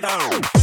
down.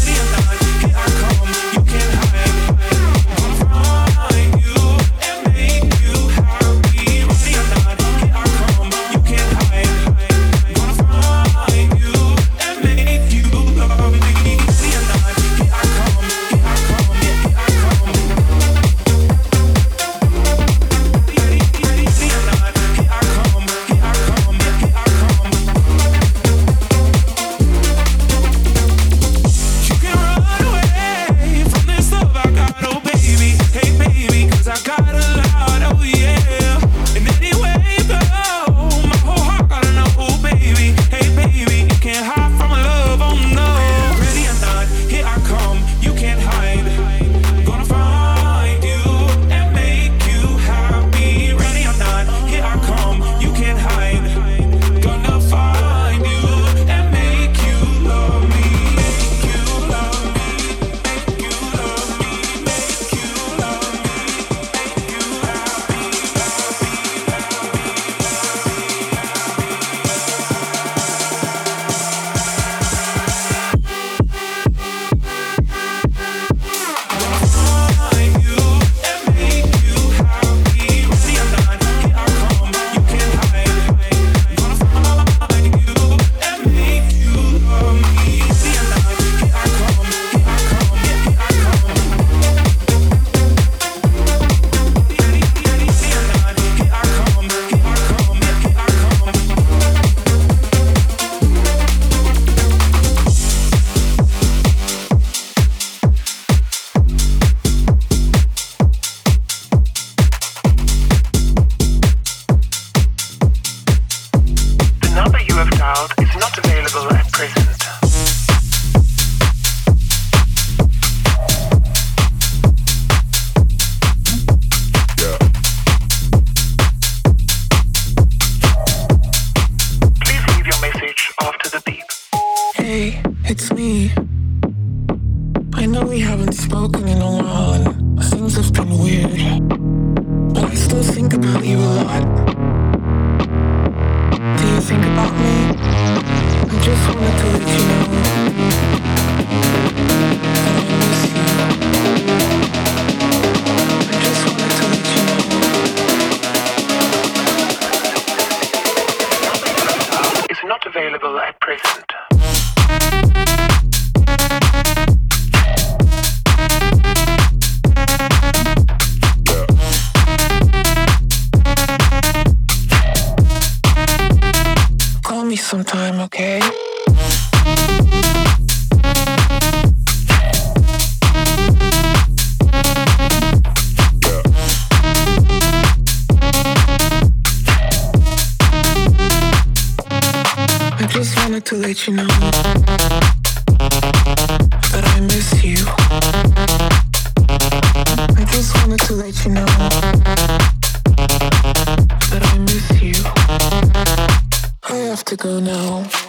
And go here.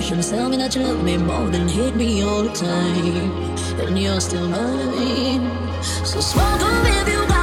Tell me that you love me more than hate me all the time. And you're still mine. So smoke on if you got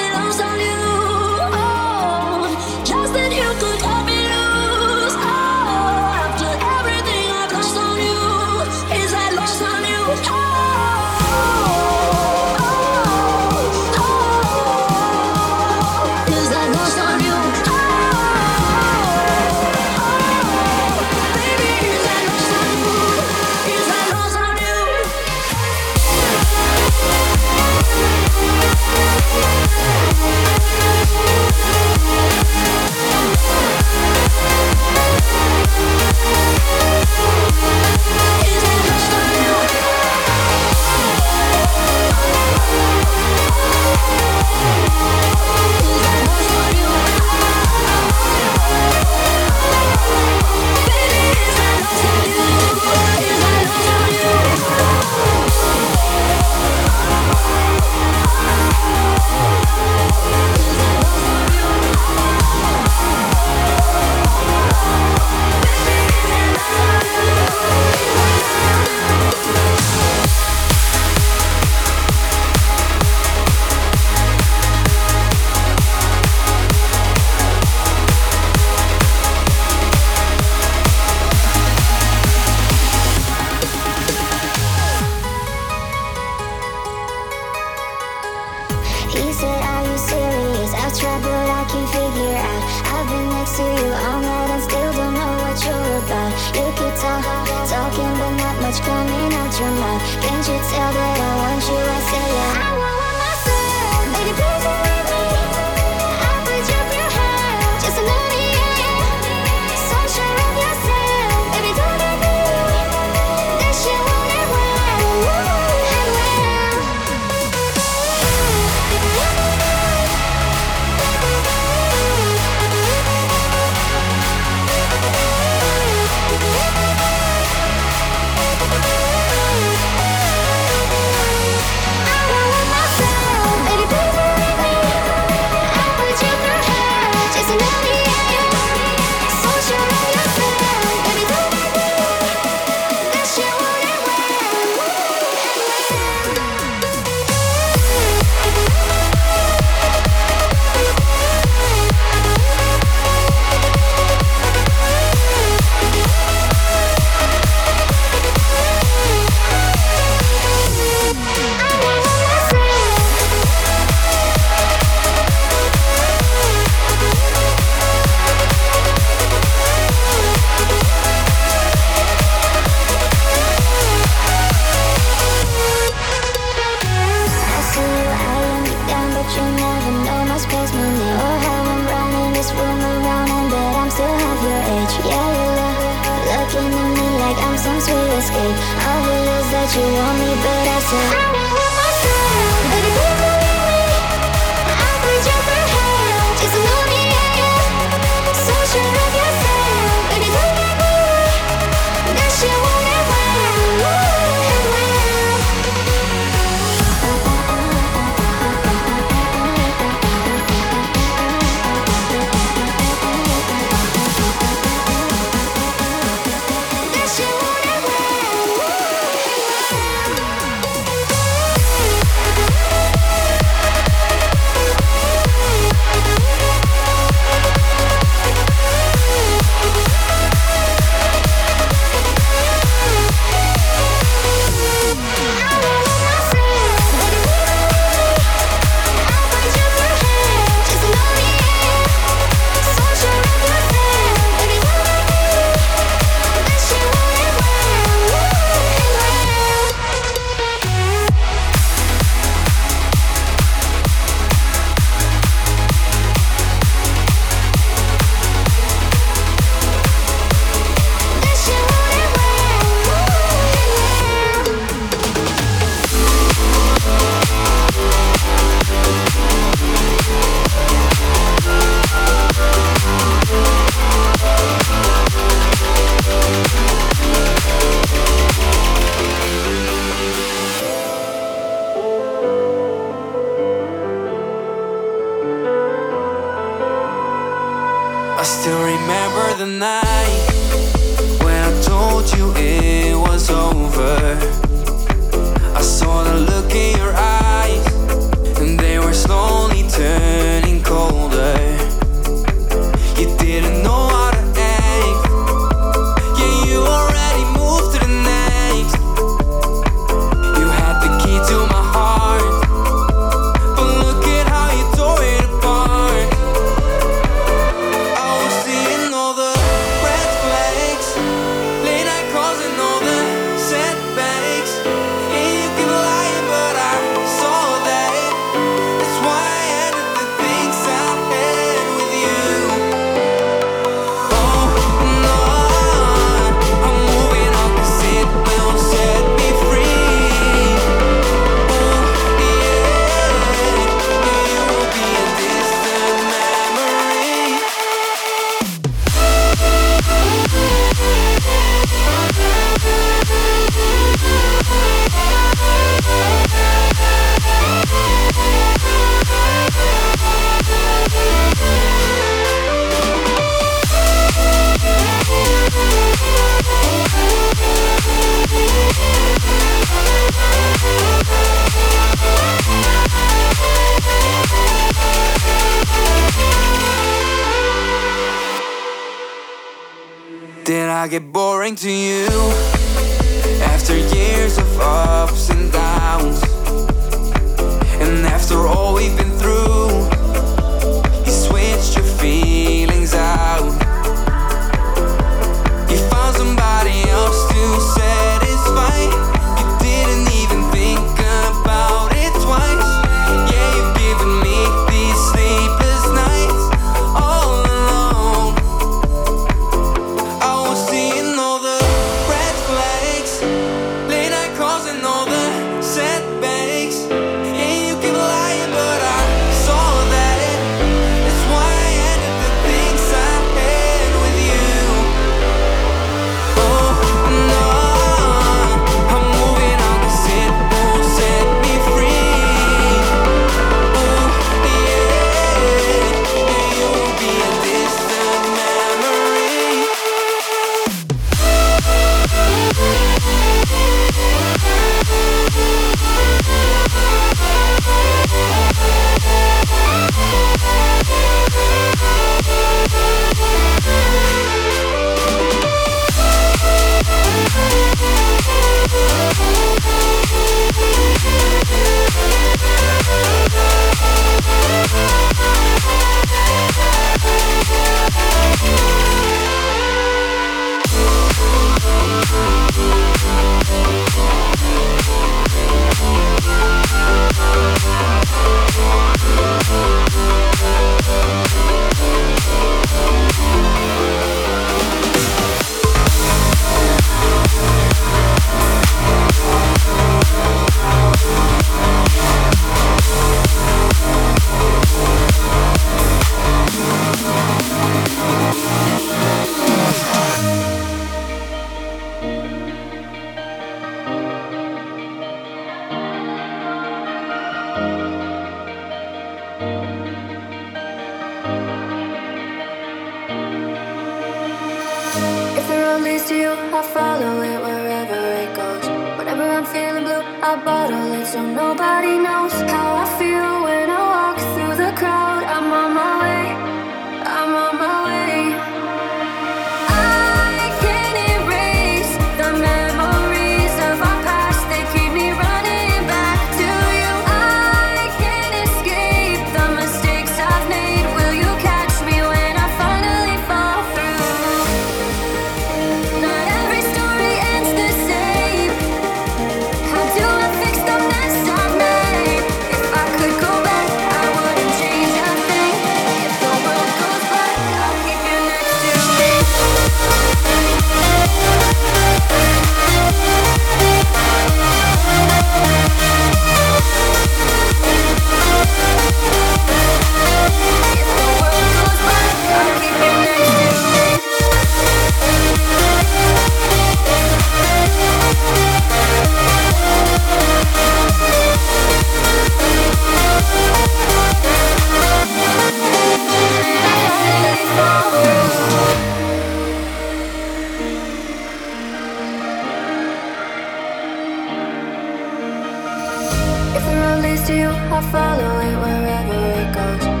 If the road leads to you, I'll follow it wherever it goes.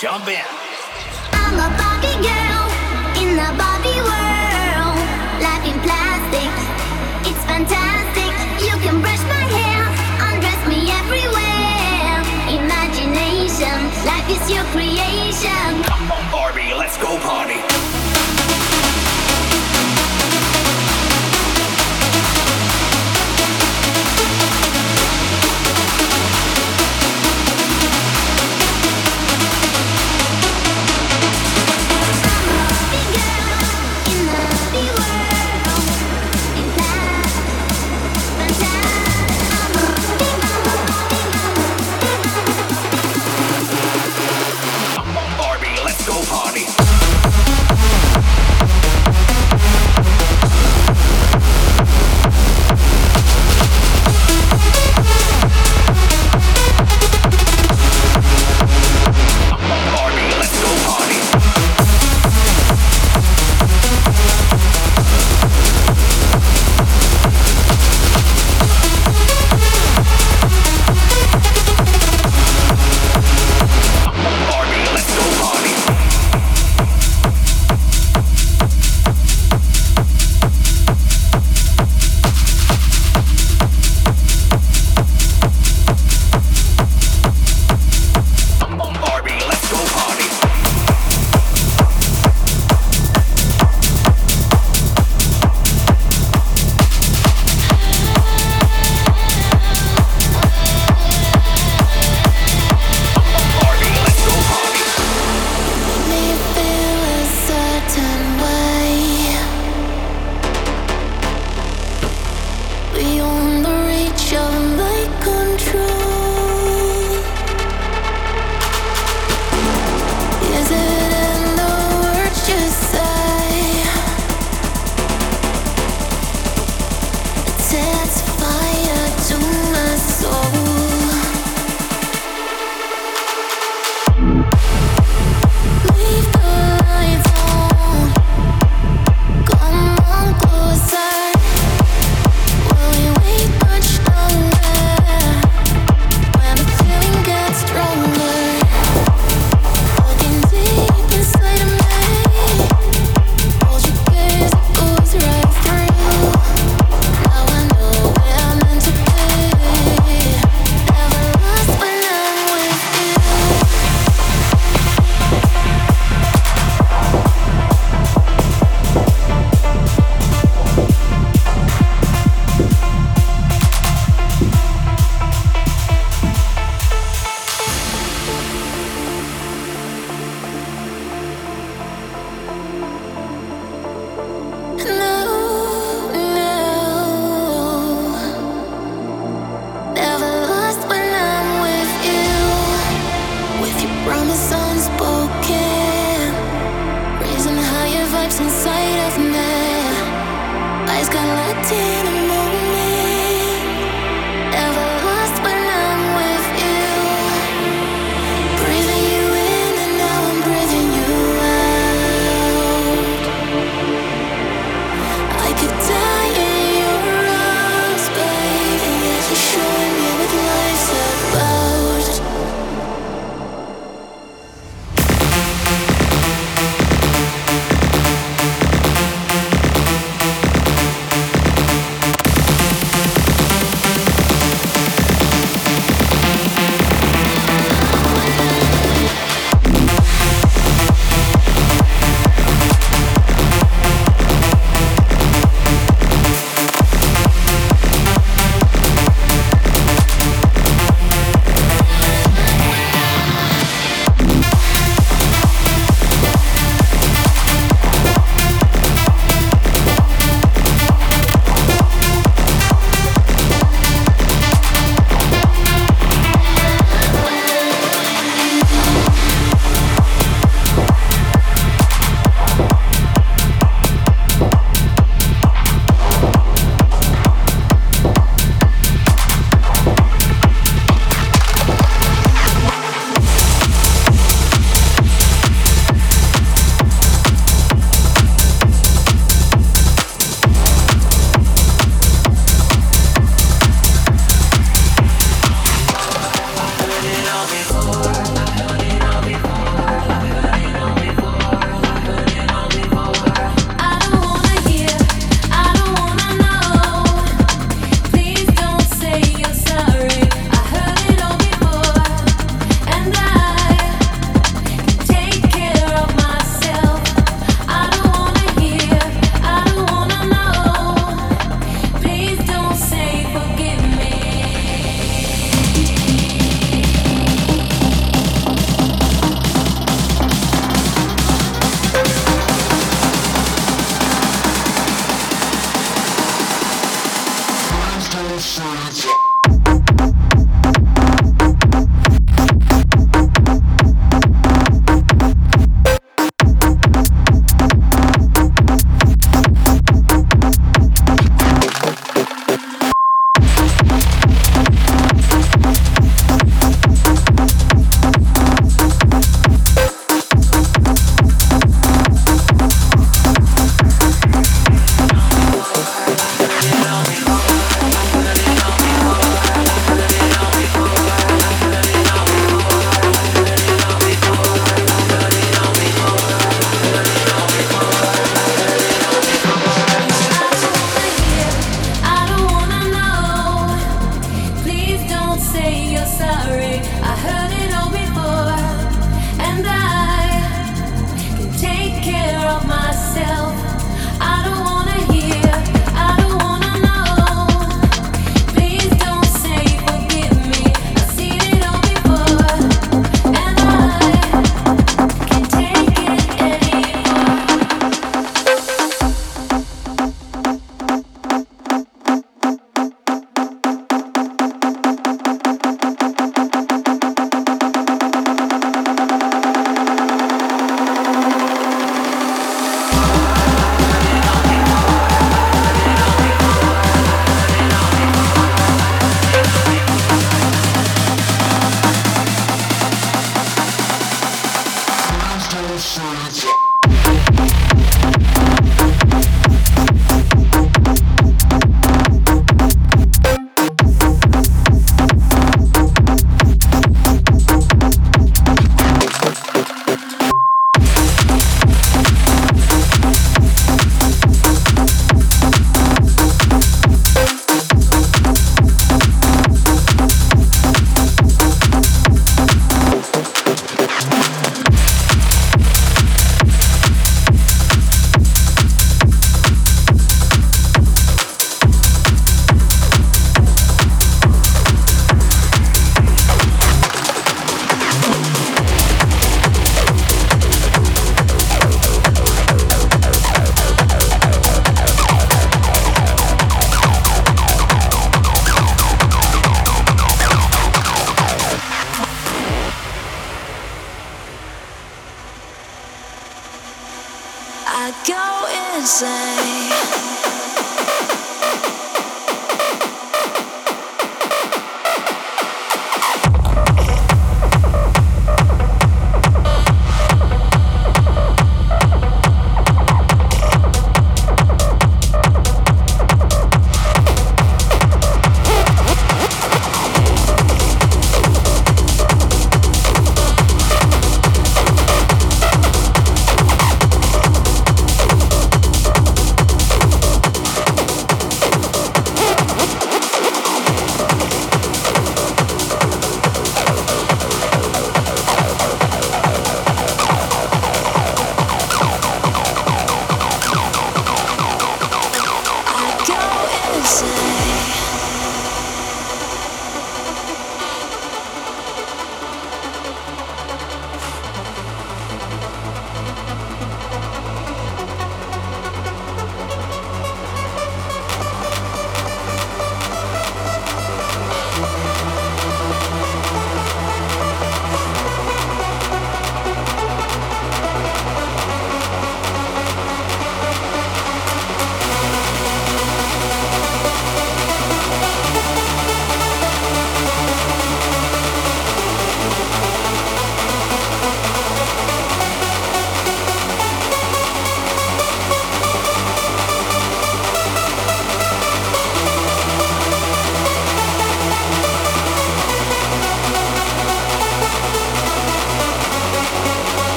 jump in.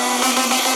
Bye.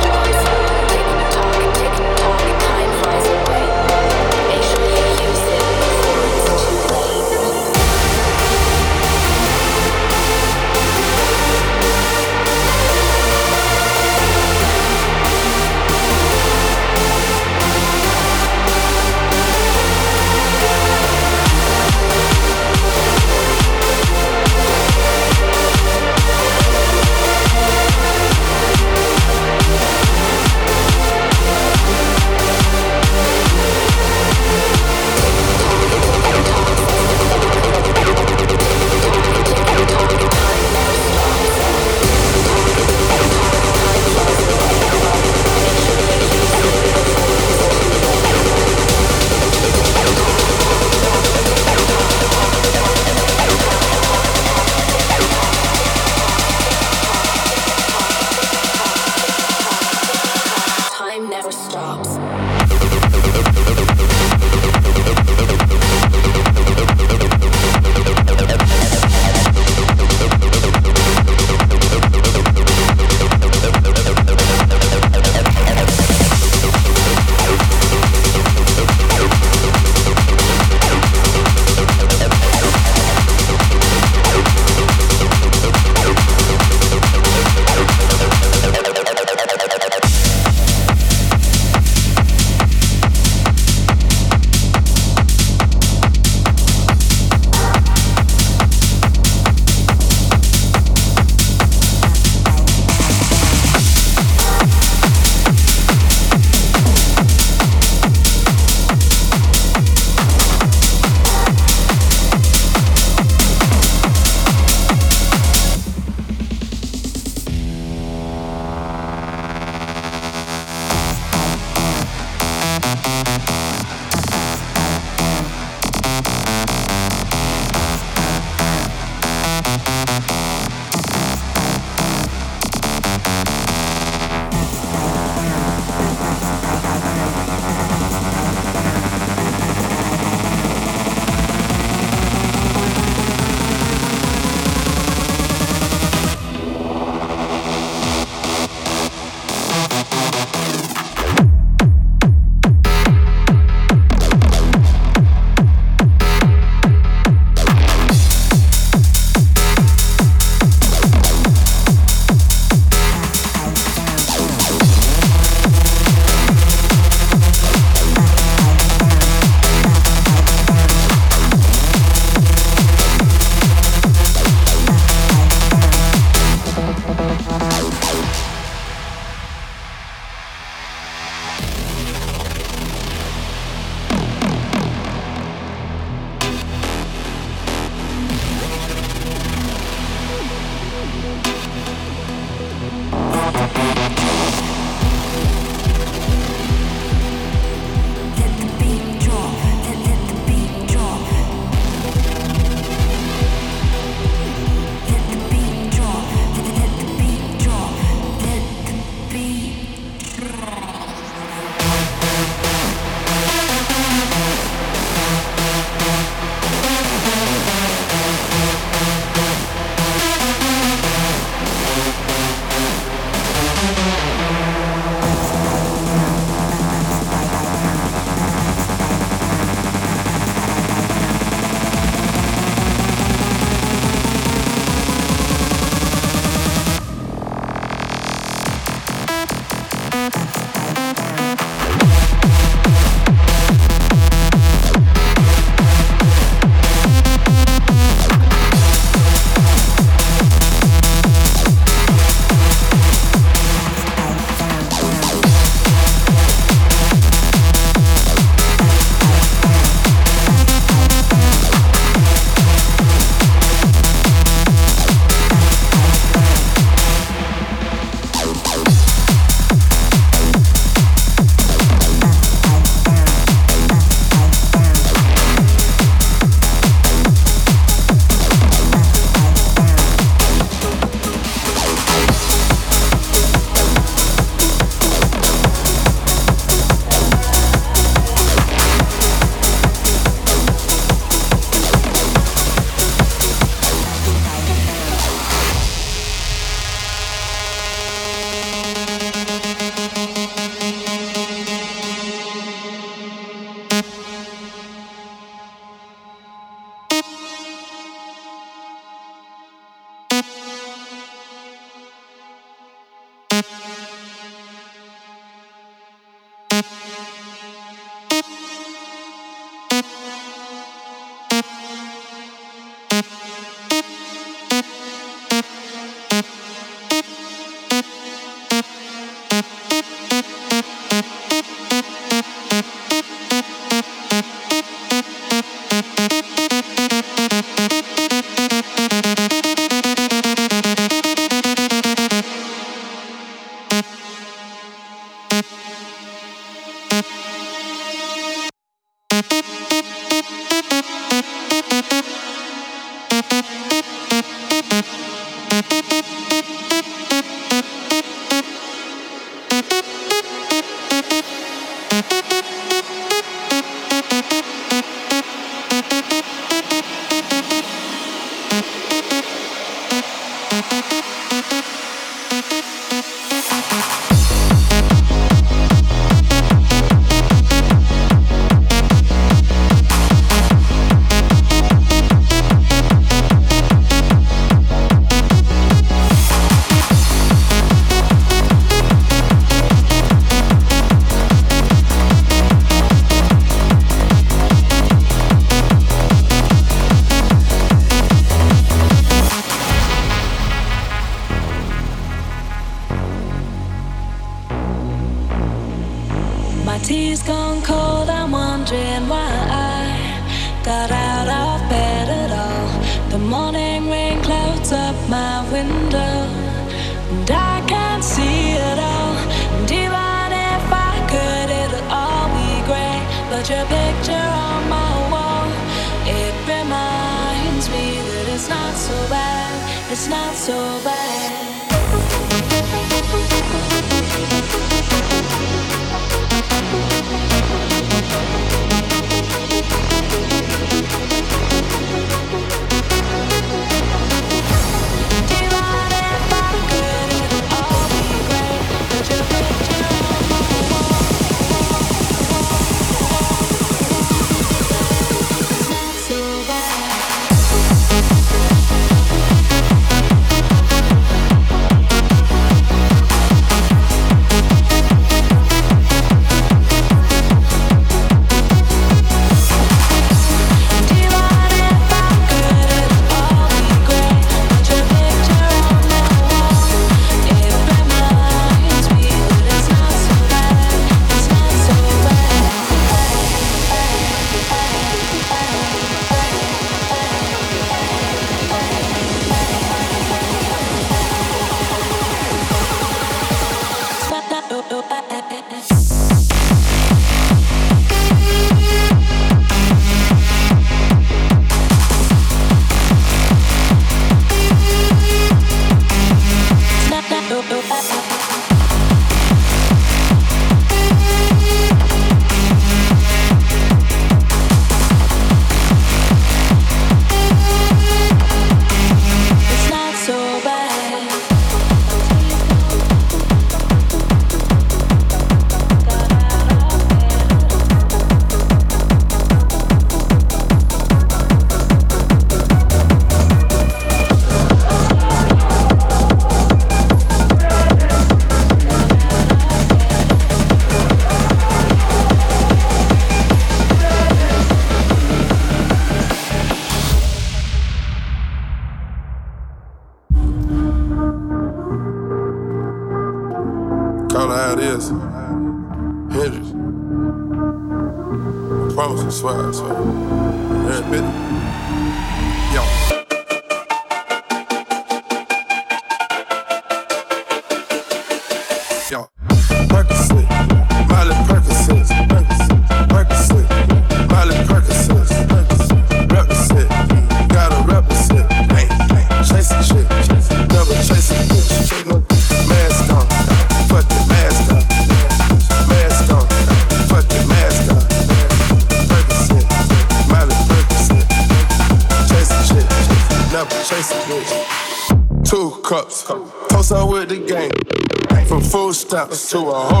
To a whole